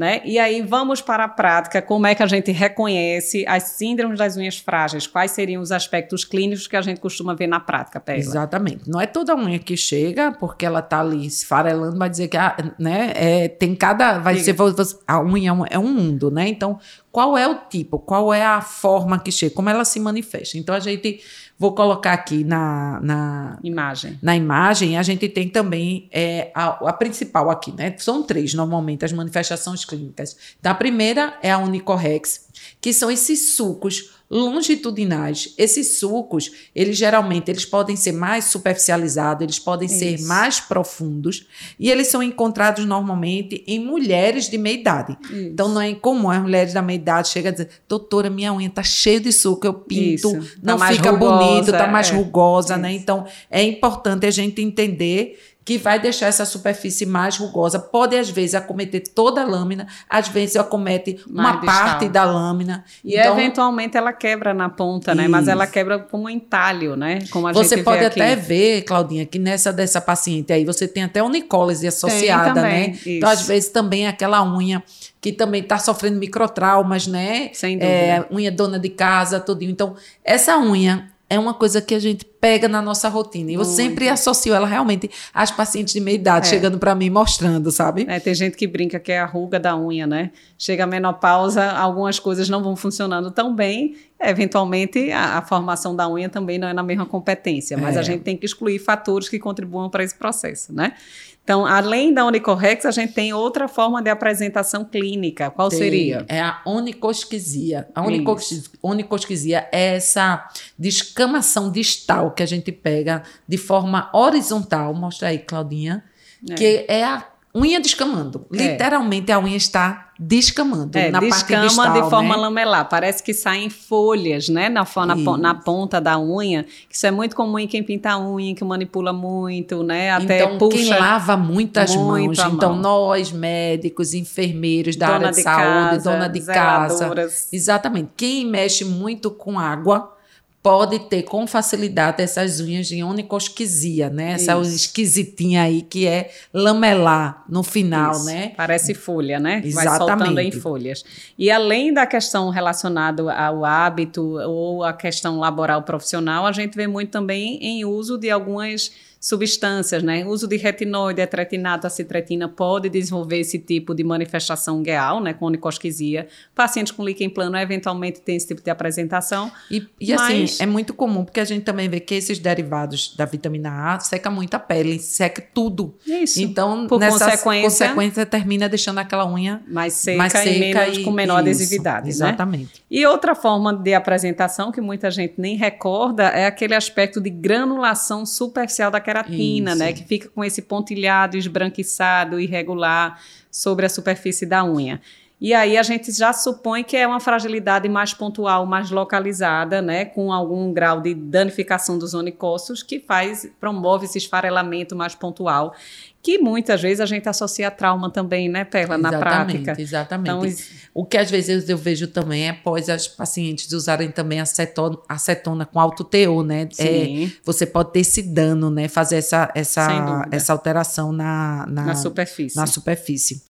Né? E aí vamos para a prática, como é que a gente reconhece as síndromes das unhas frágeis? Quais seriam os aspectos clínicos que a gente costuma ver na prática, Pela? Exatamente. Não é toda unha que chega, porque ela está ali esfarelando, vai dizer que a, né, é, tem cada. Vai Diga. ser. A unha é um mundo, né? Então, qual é o tipo, qual é a forma que chega, como ela se manifesta. Então, a gente Vou colocar aqui na, na imagem. Na imagem, a gente tem também é, a, a, principal aqui, né? São três, normalmente, as manifestações clínicas. Então, a primeira é a Unicorrex, que são esses sucos longitudinais. Esses sucos, eles geralmente eles podem ser mais superficializados, eles podem Isso. ser mais profundos e eles são encontrados normalmente em mulheres de meia idade. Isso. Então não é incomum as mulheres da meia idade chegam a dizer: "Doutora, minha unha tá cheia de suco, eu pinto, Isso. não tá fica rugosa, bonito, tá mais é. rugosa", né? Então é importante a gente entender que vai deixar essa superfície mais rugosa. Pode, às vezes, acometer toda a lâmina, às vezes acomete mais uma distal. parte da lâmina. E então, eventualmente ela quebra na ponta, né? Isso. Mas ela quebra como um entalho, né? Como a você gente pode até ver, Claudinha, que nessa dessa paciente aí você tem até onicólise associada, né? Isso. Então, às vezes, também aquela unha que também está sofrendo microtraumas, né? Sem dúvida. É, unha dona de casa, tudinho. Então, essa unha é uma coisa que a gente pega na nossa rotina. E eu sempre associo ela realmente às pacientes de meia idade, é. chegando para mim mostrando, sabe? É, tem gente que brinca que é a ruga da unha, né? Chega a menopausa, algumas coisas não vão funcionando tão bem. Eventualmente, a, a formação da unha também não é na mesma competência, mas é. a gente tem que excluir fatores que contribuam para esse processo, né? Então, além da onicorrex, a gente tem outra forma de apresentação clínica. Qual tem, seria? É a onicosquisia. A onicosquisia é essa descamação distal que a gente pega de forma horizontal. Mostra aí, Claudinha. É. Que é a unha descamando. É. Literalmente a unha está descamando é, na descama parte distal, de forma né? lamelar. Parece que saem folhas, né, na, na, na, ponta da unha. Isso é muito comum em quem pinta a unha, que manipula muito, né? Até então, puxa quem lava muitas mãos. Então, nós, médicos, enfermeiros da dona área de, de saúde, casa, dona de casa. Exatamente. Quem mexe muito com água pode ter com facilidade essas unhas de onicosquisia, né? Essa unha esquisitinha aí que é lamelar no final, Isso. né? Parece folha, né? Exatamente. Vai soltando em folhas. E além da questão relacionada ao hábito ou a questão laboral profissional, a gente vê muito também em uso de algumas substâncias, né? O uso de retinóide, etretinato, acitretina pode desenvolver esse tipo de manifestação gueal, né? Com onicosquisia. Pacientes com líquen plano eventualmente têm esse tipo de apresentação. E, e assim, mas... assim, é muito comum, porque a gente também vê que esses derivados da vitamina A seca muito a pele, seca tudo. Isso. Então, por nessa consequência, consequência termina deixando aquela unha mais seca, mais seca e, menos, e com menor isso, adesividade. Né? Exatamente. Né? E outra forma de apresentação que muita gente nem recorda é aquele aspecto de granulação superficial daquela queratina, né? Que fica com esse pontilhado esbranquiçado, irregular sobre a superfície da unha. E aí a gente já supõe que é uma fragilidade mais pontual, mais localizada, né, com algum grau de danificação dos onicócitos que faz promove esse esfarelamento mais pontual que muitas vezes a gente associa a trauma também, né, Perla, na prática. Exatamente, então, O que às vezes eu vejo também é após as pacientes usarem também acetona, acetona com alto teor, né? Sim. É, você pode ter esse dano, né? Fazer essa, essa, essa alteração na, na, na superfície. Na superfície.